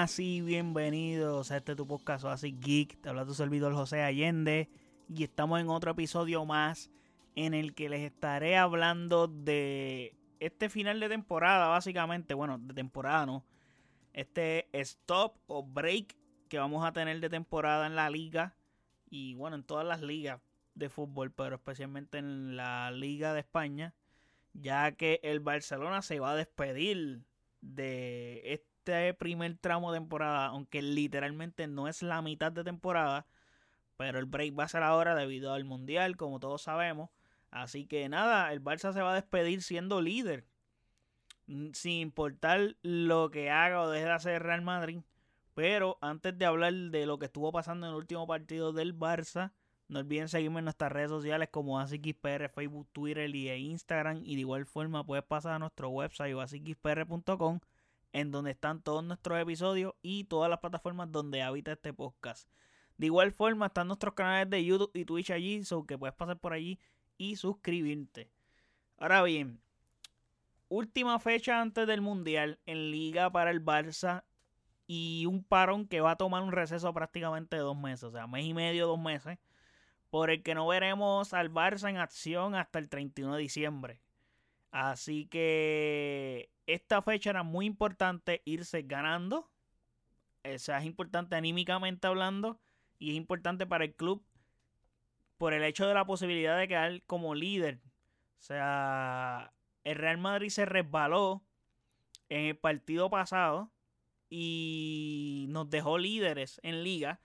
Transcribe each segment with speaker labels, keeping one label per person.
Speaker 1: Buenas y bienvenidos a este tu podcast así Geek. Te habla tu servidor José Allende y estamos en otro episodio más en el que les estaré hablando de este final de temporada, básicamente. Bueno, de temporada no. Este stop o break que vamos a tener de temporada en la liga y bueno, en todas las ligas de fútbol, pero especialmente en la Liga de España, ya que el Barcelona se va a despedir de este primer tramo de temporada, aunque literalmente no es la mitad de temporada, pero el break va a ser ahora debido al Mundial, como todos sabemos. Así que nada, el Barça se va a despedir siendo líder, sin importar lo que haga o deje de hacer Real Madrid. Pero antes de hablar de lo que estuvo pasando en el último partido del Barça, no olviden seguirme en nuestras redes sociales como ASIXPR, Facebook, Twitter y e Instagram. Y de igual forma puedes pasar a nuestro website asixpr.com en donde están todos nuestros episodios y todas las plataformas donde habita este podcast. De igual forma están nuestros canales de YouTube y Twitch allí, so que puedes pasar por allí y suscribirte. Ahora bien, última fecha antes del Mundial en Liga para el Barça y un parón que va a tomar un receso prácticamente de dos meses, o sea, mes y medio, dos meses por el que no veremos al Barça en acción hasta el 31 de diciembre. Así que esta fecha era muy importante irse ganando. O sea, es importante anímicamente hablando y es importante para el club por el hecho de la posibilidad de quedar como líder. O sea, el Real Madrid se resbaló en el partido pasado y nos dejó líderes en liga.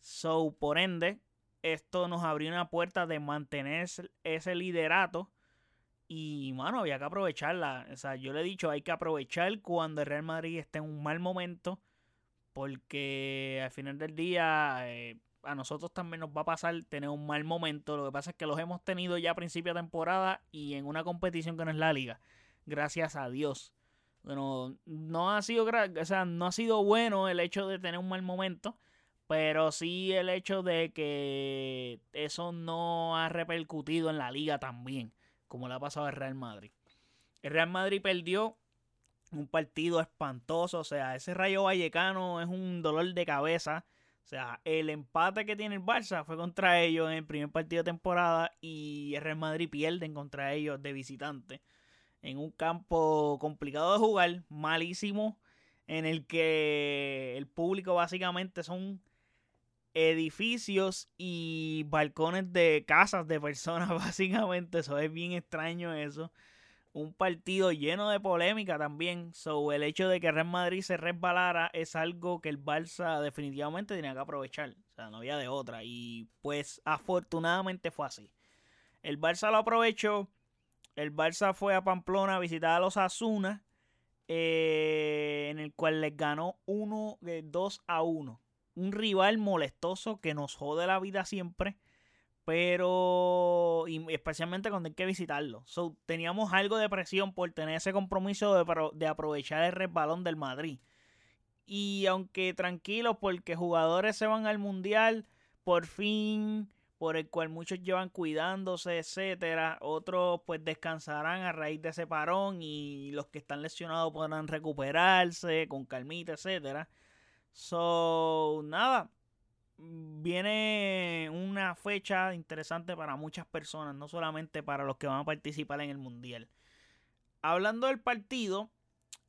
Speaker 1: So, por ende, esto nos abrió una puerta de mantener ese liderato. Y, mano, había que aprovecharla. O sea, yo le he dicho, hay que aprovechar cuando el Real Madrid esté en un mal momento. Porque al final del día, eh, a nosotros también nos va a pasar tener un mal momento. Lo que pasa es que los hemos tenido ya a principio de temporada y en una competición que no es la liga. Gracias a Dios. Bueno, no ha sido, o sea, no ha sido bueno el hecho de tener un mal momento. Pero sí el hecho de que eso no ha repercutido en la liga también, como le ha pasado al Real Madrid. El Real Madrid perdió un partido espantoso, o sea, ese Rayo Vallecano es un dolor de cabeza. O sea, el empate que tiene el Barça fue contra ellos en el primer partido de temporada y el Real Madrid pierde contra ellos de visitante. En un campo complicado de jugar, malísimo, en el que el público básicamente son edificios y balcones de casas de personas, básicamente. Eso es bien extraño eso. Un partido lleno de polémica también. So, el hecho de que Real Madrid se resbalara es algo que el Barça definitivamente tenía que aprovechar. O sea, no había de otra. Y pues afortunadamente fue así. El Barça lo aprovechó. El Barça fue a Pamplona a visitar a los Asuna. Eh, en el cual les ganó 1 2 eh, a 1 un rival molestoso que nos jode la vida siempre. Pero y especialmente cuando hay que visitarlo. So, teníamos algo de presión por tener ese compromiso de, de aprovechar el resbalón del Madrid. Y aunque tranquilos porque jugadores se van al mundial, por fin, por el cual muchos llevan cuidándose, etcétera. Otros pues descansarán a raíz de ese parón y los que están lesionados podrán recuperarse con calmita, etcétera. So, nada. Viene una fecha interesante para muchas personas, no solamente para los que van a participar en el Mundial. Hablando del partido,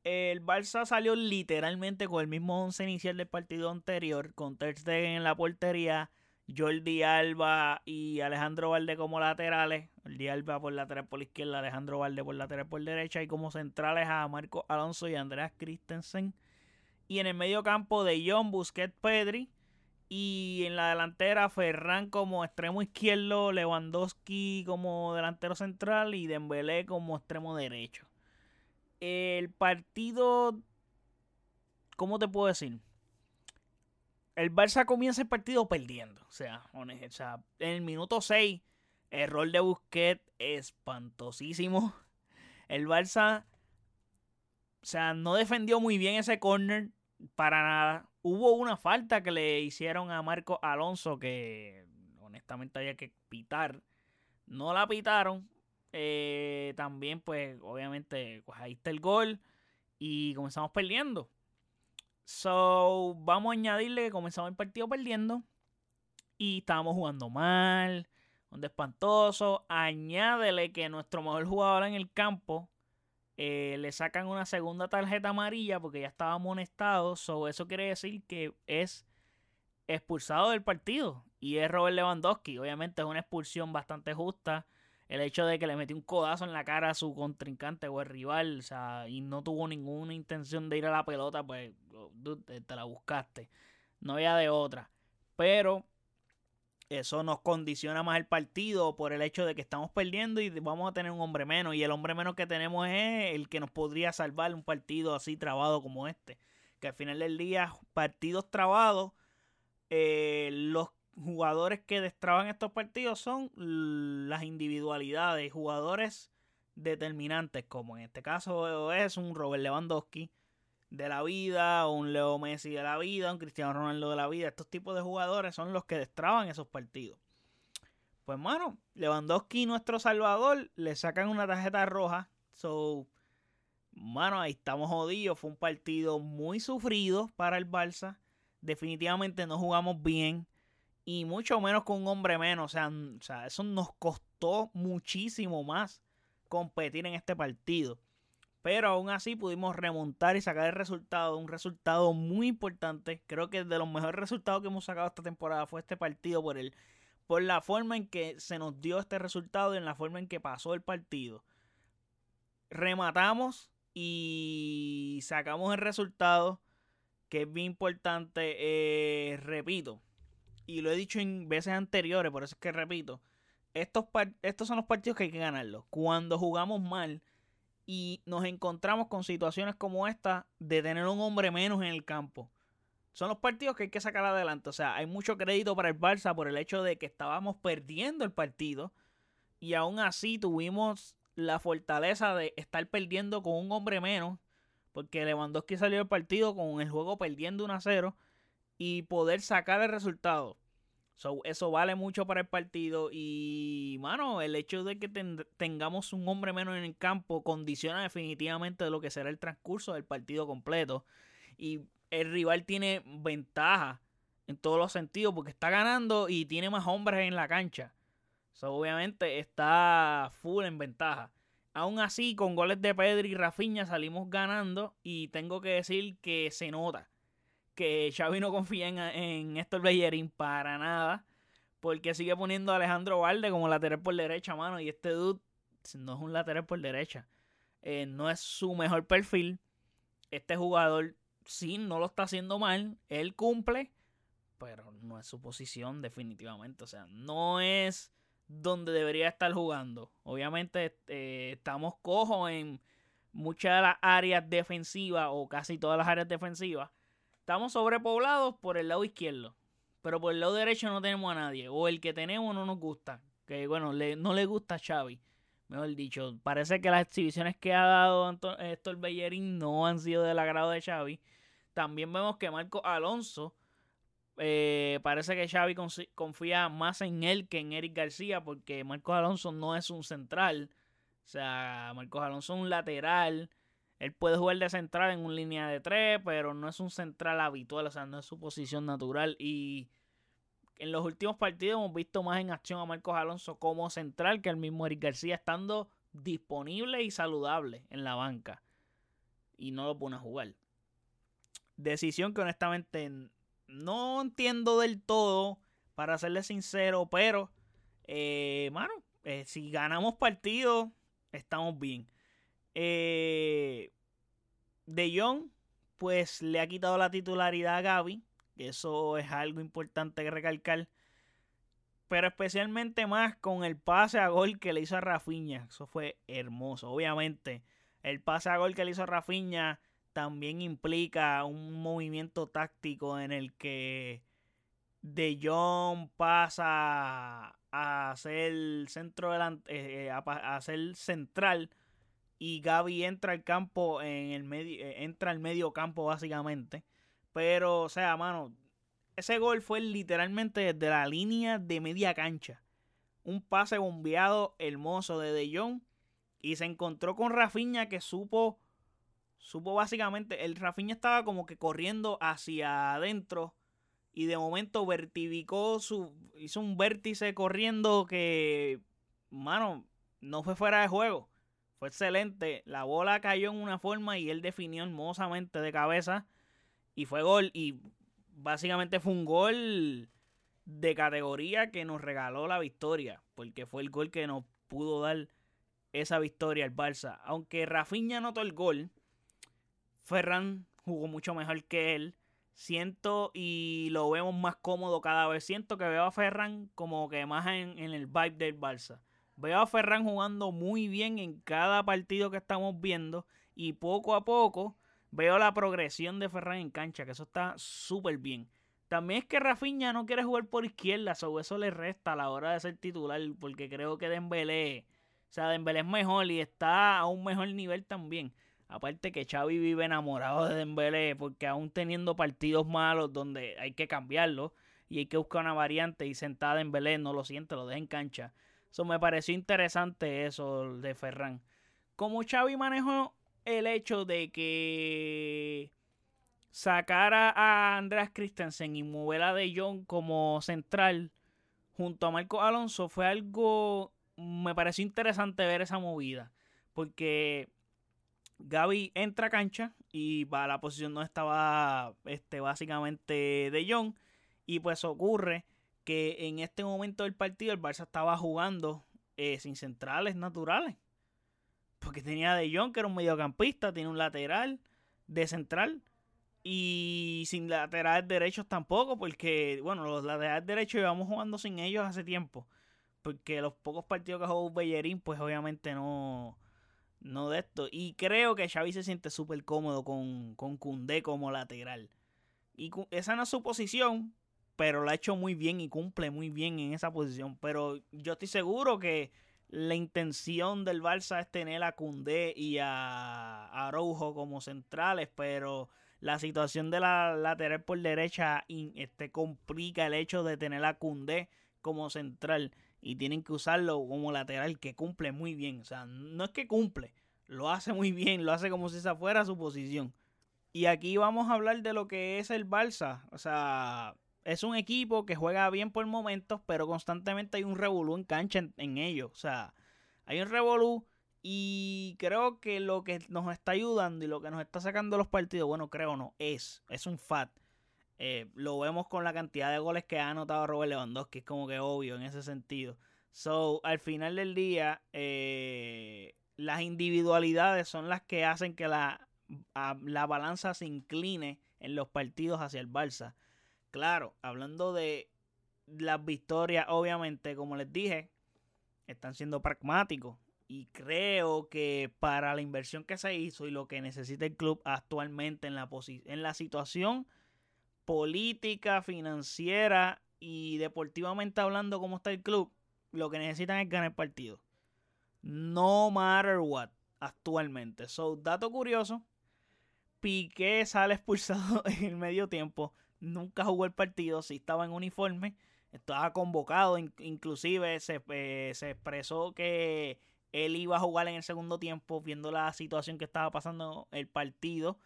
Speaker 1: el Barça salió literalmente con el mismo once inicial del partido anterior, con Ter Stegen en la portería, Jordi Alba y Alejandro Valde como laterales, Jordi Alba por lateral por izquierda, Alejandro Valde por lateral por derecha y como centrales a Marco Alonso y Andreas Christensen. Y en el medio campo de John Busquets Pedri. Y en la delantera Ferran como extremo izquierdo, Lewandowski como delantero central y Dembélé como extremo derecho. El partido, ¿cómo te puedo decir? El Barça comienza el partido perdiendo. O sea, en el minuto 6, error de Busquets espantosísimo. El Barça o sea, no defendió muy bien ese corner para nada. Hubo una falta que le hicieron a Marco Alonso que honestamente había que pitar. No la pitaron. Eh, también, pues, obviamente, pues ahí está el gol. Y comenzamos perdiendo. So, vamos a añadirle que comenzamos el partido perdiendo y estábamos jugando mal, un espantoso. Añádele que nuestro mejor jugador en el campo eh, le sacan una segunda tarjeta amarilla porque ya estaba amonestado. So, eso quiere decir que es expulsado del partido y es Robert Lewandowski. Obviamente es una expulsión bastante justa. El hecho de que le metió un codazo en la cara a su contrincante o el rival, o sea, y no tuvo ninguna intención de ir a la pelota, pues te la buscaste. No había de otra. Pero eso nos condiciona más el partido por el hecho de que estamos perdiendo y vamos a tener un hombre menos. Y el hombre menos que tenemos es el que nos podría salvar un partido así trabado como este. Que al final del día, partidos trabados, eh, los jugadores que destraban estos partidos son las individualidades, jugadores determinantes, como en este caso es un Robert Lewandowski de la vida, un Leo Messi de la vida, un Cristiano Ronaldo de la vida. Estos tipos de jugadores son los que destraban esos partidos. Pues, mano, Lewandowski, nuestro salvador, le sacan una tarjeta roja. So, mano, ahí estamos jodidos. Fue un partido muy sufrido para el Barça. Definitivamente no jugamos bien. Y mucho menos con un hombre menos. O sea, o sea eso nos costó muchísimo más competir en este partido. Pero aún así pudimos remontar y sacar el resultado, un resultado muy importante. Creo que de los mejores resultados que hemos sacado esta temporada fue este partido por el por la forma en que se nos dio este resultado y en la forma en que pasó el partido. Rematamos y sacamos el resultado, que es bien importante. Eh, repito, y lo he dicho en veces anteriores, por eso es que repito. Estos, estos son los partidos que hay que ganarlos. Cuando jugamos mal y nos encontramos con situaciones como esta de tener un hombre menos en el campo. Son los partidos que hay que sacar adelante. O sea, hay mucho crédito para el Barça por el hecho de que estábamos perdiendo el partido y aún así tuvimos la fortaleza de estar perdiendo con un hombre menos porque Lewandowski salió del partido con el juego perdiendo 1 a 0 y poder sacar el resultado. Eso vale mucho para el partido. Y, mano, el hecho de que tengamos un hombre menos en el campo condiciona definitivamente lo que será el transcurso del partido completo. Y el rival tiene ventaja en todos los sentidos porque está ganando y tiene más hombres en la cancha. obviamente está full en ventaja. Aún así, con goles de Pedri y Rafinha salimos ganando y tengo que decir que se nota que Xavi no confía en, en Héctor Bellerín para nada. Porque sigue poniendo a Alejandro Valde como lateral por derecha, mano. Y este dude no es un lateral por derecha. Eh, no es su mejor perfil. Este jugador sí no lo está haciendo mal. Él cumple. Pero no es su posición definitivamente. O sea, no es donde debería estar jugando. Obviamente eh, estamos cojos en muchas de las áreas defensivas o casi todas las áreas defensivas. Estamos sobrepoblados por el lado izquierdo. Pero por el lado derecho no tenemos a nadie. O el que tenemos no nos gusta. Que bueno, no le gusta a Xavi. Mejor dicho. Parece que las exhibiciones que ha dado Héctor Bellerín no han sido del agrado de Xavi. También vemos que Marco Alonso. Eh, parece que Xavi confía más en él que en Eric García. Porque Marcos Alonso no es un central. O sea, Marcos Alonso es un lateral él puede jugar de central en una línea de tres, pero no es un central habitual, o sea, no es su posición natural. Y en los últimos partidos hemos visto más en acción a Marcos Alonso como central que el mismo Eric García estando disponible y saludable en la banca. Y no lo pone a jugar. Decisión que honestamente no entiendo del todo, para serle sincero, pero, eh, mano, eh, si ganamos partidos, estamos bien. Eh, de Jong, pues le ha quitado la titularidad a Gaby. Eso es algo importante que recalcar. Pero especialmente más con el pase a gol que le hizo a Rafinha. Eso fue hermoso. Obviamente, el pase a gol que le hizo a Rafinha también implica un movimiento táctico en el que De Jong pasa a ser centro delante, eh, a ser central y Gaby entra al campo en el medio, eh, entra al medio campo básicamente. Pero, o sea, mano, ese gol fue literalmente desde la línea de media cancha. Un pase bombeado hermoso de De Jong. Y se encontró con Rafinha que supo supo básicamente, el Rafinha estaba como que corriendo hacia adentro y de momento vertificó su, hizo un vértice corriendo que, mano, no fue fuera de juego. Fue excelente. La bola cayó en una forma y él definió hermosamente de cabeza y fue gol y básicamente fue un gol de categoría que nos regaló la victoria, porque fue el gol que nos pudo dar esa victoria al Barça. Aunque Rafinha anotó el gol, Ferran jugó mucho mejor que él. Siento y lo vemos más cómodo cada vez. Siento que veo a Ferran como que más en, en el vibe del Barça. Veo a Ferran jugando muy bien en cada partido que estamos viendo. Y poco a poco veo la progresión de Ferran en cancha, que eso está súper bien. También es que Rafinha no quiere jugar por izquierda, so eso le resta a la hora de ser titular, porque creo que Dembélé, o sea, Dembélé es mejor y está a un mejor nivel también. Aparte que Xavi vive enamorado de Dembélé, porque aún teniendo partidos malos donde hay que cambiarlo y hay que buscar una variante y sentada Dembélé no lo siente, lo deja en cancha. Eso me pareció interesante eso de Ferran. Como Xavi manejó el hecho de que sacar a Andreas Christensen y mover a De Jong como central junto a Marco Alonso fue algo. Me pareció interesante ver esa movida. Porque Gaby entra a cancha y va a la posición donde estaba este, básicamente De Jong. Y pues ocurre que en este momento del partido el Barça estaba jugando eh, sin centrales naturales. Porque tenía De Jong, que era un mediocampista, tiene un lateral de central y sin laterales derechos tampoco, porque, bueno, los laterales derechos llevamos jugando sin ellos hace tiempo. Porque los pocos partidos que jugó Bellerín, pues obviamente no, no de esto. Y creo que Xavi se siente súper cómodo con, con como lateral. Y esa no es su posición, pero lo ha hecho muy bien y cumple muy bien en esa posición. Pero yo estoy seguro que la intención del Barça es tener a Koundé y a Araujo como centrales, pero la situación de la lateral por derecha este, complica el hecho de tener a Cundé como central y tienen que usarlo como lateral que cumple muy bien. O sea, no es que cumple, lo hace muy bien, lo hace como si esa fuera su posición. Y aquí vamos a hablar de lo que es el Barça. O sea, es un equipo que juega bien por momentos, pero constantemente hay un revolú en cancha en, ellos. O sea, hay un revolú y creo que lo que nos está ayudando y lo que nos está sacando los partidos, bueno, creo no, es, es un fat. Eh, lo vemos con la cantidad de goles que ha anotado Robert Lewandowski, es como que obvio en ese sentido. So, al final del día, eh, las individualidades son las que hacen que la, la balanza se incline en los partidos hacia el Barça. Claro, hablando de las victorias, obviamente, como les dije, están siendo pragmáticos. Y creo que para la inversión que se hizo y lo que necesita el club actualmente en la, en la situación política, financiera y deportivamente hablando como está el club, lo que necesitan es ganar partido. No matter what, actualmente. So, dato curioso, Piqué sale expulsado en el medio tiempo. Nunca jugó el partido, sí estaba en uniforme. Estaba convocado, inclusive se, eh, se expresó que él iba a jugar en el segundo tiempo, viendo la situación que estaba pasando el partido,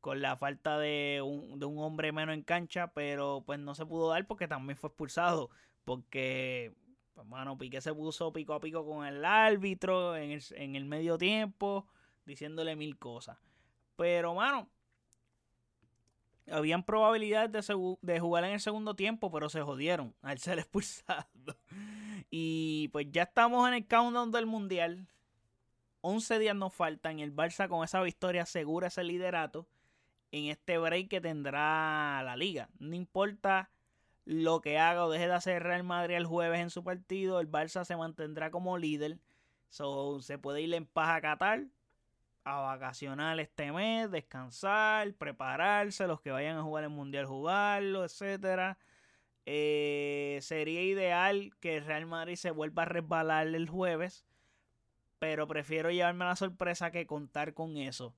Speaker 1: con la falta de un, de un hombre menos en cancha, pero pues no se pudo dar porque también fue expulsado, porque, hermano, pues, Piqué se puso pico a pico con el árbitro en el, en el medio tiempo, diciéndole mil cosas. Pero, mano, habían probabilidades de, jugar en el segundo tiempo, pero se jodieron al ser expulsado. Y pues ya estamos en el countdown del mundial. 11 días nos faltan. El Barça con esa victoria asegura ese liderato en este break que tendrá la liga. No importa lo que haga o deje de hacer Real Madrid el jueves en su partido, el Barça se mantendrá como líder. So, se puede ir en paz a Qatar a vacacionar este mes, descansar, prepararse, los que vayan a jugar el mundial jugarlo, etcétera. Eh, sería ideal que el Real Madrid se vuelva a resbalar el jueves, pero prefiero llevarme la sorpresa que contar con eso.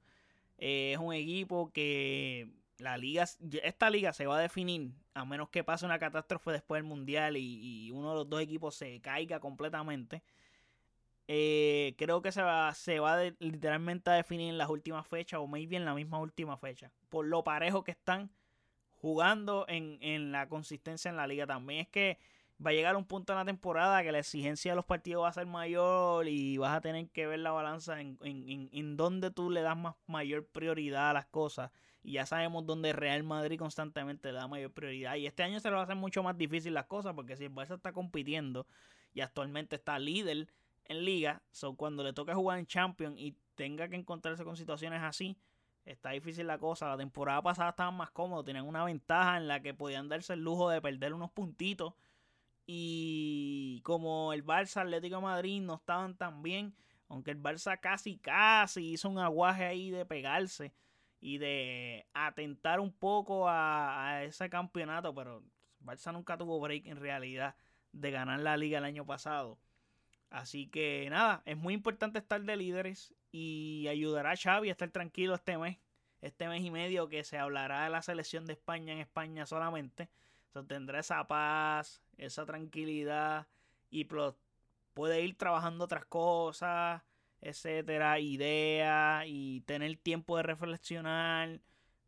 Speaker 1: Eh, es un equipo que la liga, esta liga se va a definir a menos que pase una catástrofe después del mundial y, uno de los dos equipos se caiga completamente. Eh, creo que se va, se va literalmente a definir en las últimas fechas o maybe en la misma última fecha. Por lo parejo que están jugando en, en la consistencia en la liga. También es que va a llegar un punto en la temporada que la exigencia de los partidos va a ser mayor y vas a tener que ver la balanza en, en, en, dónde tú le das más mayor prioridad a las cosas. Y ya sabemos dónde Real Madrid constantemente le da mayor prioridad. Y este año se le va a hacer mucho más difícil las cosas porque si el Barça está compitiendo y actualmente está líder en liga, so cuando le toque jugar en Champions y tenga que encontrarse con situaciones así, está difícil la cosa. La temporada pasada estaban más cómodos, tenían una ventaja en la que podían darse el lujo de perder unos puntitos y como el Barça Atlético Madrid no estaban tan bien, aunque el Barça casi casi hizo un aguaje ahí de pegarse y de atentar un poco a, ese campeonato, pero el Barça nunca tuvo break en realidad de ganar la liga el año pasado. Así que nada, es muy importante estar de líderes y ayudará a Xavi a estar tranquilo este mes, este mes y medio que se hablará de la selección de España en España solamente. Tendrá esa paz, esa tranquilidad y puede ir trabajando otras cosas, etcétera, ideas y tener tiempo de reflexionar,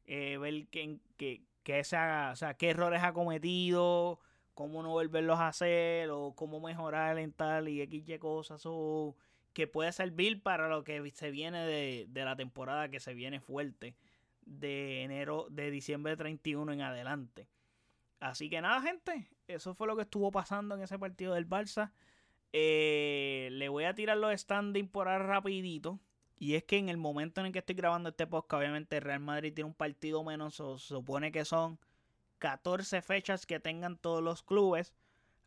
Speaker 1: eh, ver qué, se haga, o sea, qué errores ha cometido, cómo no volverlos a hacer o cómo mejorar en tal y X y cosas o que puede servir para lo que se viene de, de la temporada que se viene fuerte de enero de diciembre 31 en adelante. Así que nada, gente, eso fue lo que estuvo pasando en ese partido del Barça. Eh, le voy a tirar los standings por ahí rapidito. Y es que en el momento en el que estoy grabando este podcast, obviamente Real Madrid tiene un partido menos. se supone que son 14 fechas que tengan todos los clubes.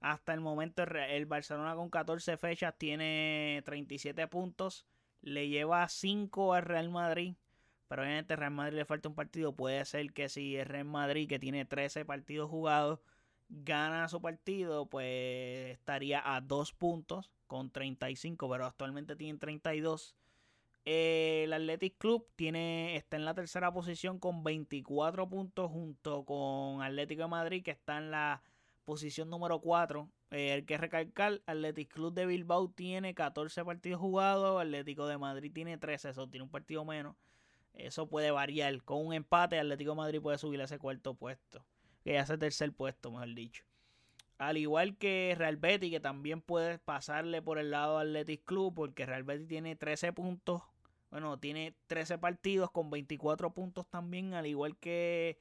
Speaker 1: Hasta el momento el Barcelona con 14 fechas tiene 37 puntos. Le lleva 5 al Real Madrid. Pero obviamente Real Madrid le falta un partido. Puede ser que si el Real Madrid, que tiene 13 partidos jugados, gana su partido, pues estaría a 2 puntos con 35, pero actualmente tiene 32. El Athletic Club tiene, está en la tercera posición con 24 puntos junto con Atlético de Madrid que está en la posición número 4. Eh, el que recalcar, Athletic Club de Bilbao tiene 14 partidos jugados, Atlético de Madrid tiene 13, eso tiene un partido menos. Eso puede variar. Con un empate, Atlético Madrid puede subir a ese cuarto puesto. Que ya ese tercer puesto, mejor dicho. Al igual que Real Betis, que también puede pasarle por el lado de Athletic Club, porque Real Betis tiene 13 puntos. Bueno, tiene 13 partidos con 24 puntos también, al igual que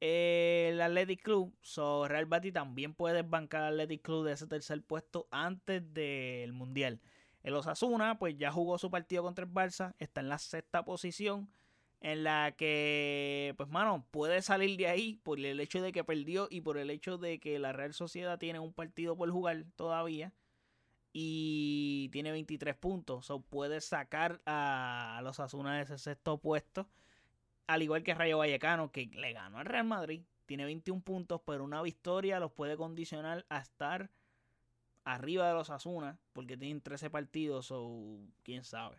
Speaker 1: el Athletic Club. So, Real Betis también puede desbancar al Athletic Club de ese tercer puesto antes del Mundial. El Osasuna, pues ya jugó su partido contra el Barça, está en la sexta posición, en la que, pues, mano, puede salir de ahí por el hecho de que perdió y por el hecho de que la Real Sociedad tiene un partido por jugar todavía y tiene 23 puntos. O puede sacar a, los Osasuna de ese sexto puesto, al igual que Rayo Vallecano, que le ganó al Real Madrid. Tiene 21 puntos, pero una victoria los puede condicionar a estar arriba de los Asuna, porque tienen 13 partidos, o quién sabe.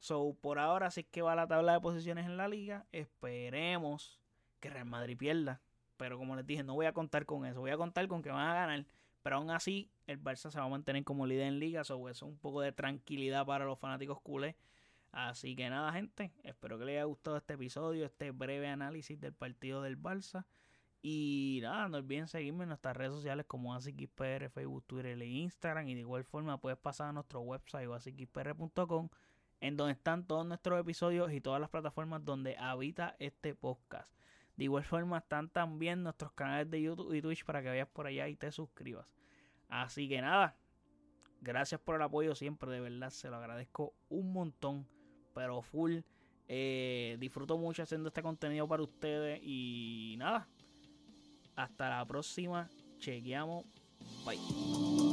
Speaker 1: So, por ahora sí que va la tabla de posiciones en la liga. Esperemos que Real Madrid pierda. Pero como les dije, no voy a contar con eso. Voy a contar con que van a ganar. Pero aún así, el Barça se va a mantener como líder en liga. So, eso es un poco de tranquilidad para los fanáticos culés. Así que nada, gente. Espero que les haya gustado este episodio, este breve análisis del partido del Barça. Y nada, no olviden seguirme en nuestras redes sociales como AsiXPR, Facebook, Twitter e Instagram. Y de igual forma puedes pasar a nuestro website o en donde están todos nuestros episodios y todas las plataformas donde habita este podcast. De igual forma están también nuestros canales de YouTube y Twitch para que vayas por allá y te suscribas. Así que nada, gracias por el apoyo siempre, de verdad se lo agradezco un montón, pero full. Eh, disfruto mucho haciendo este contenido para ustedes y nada, hasta la próxima. Chequeamos. Bye.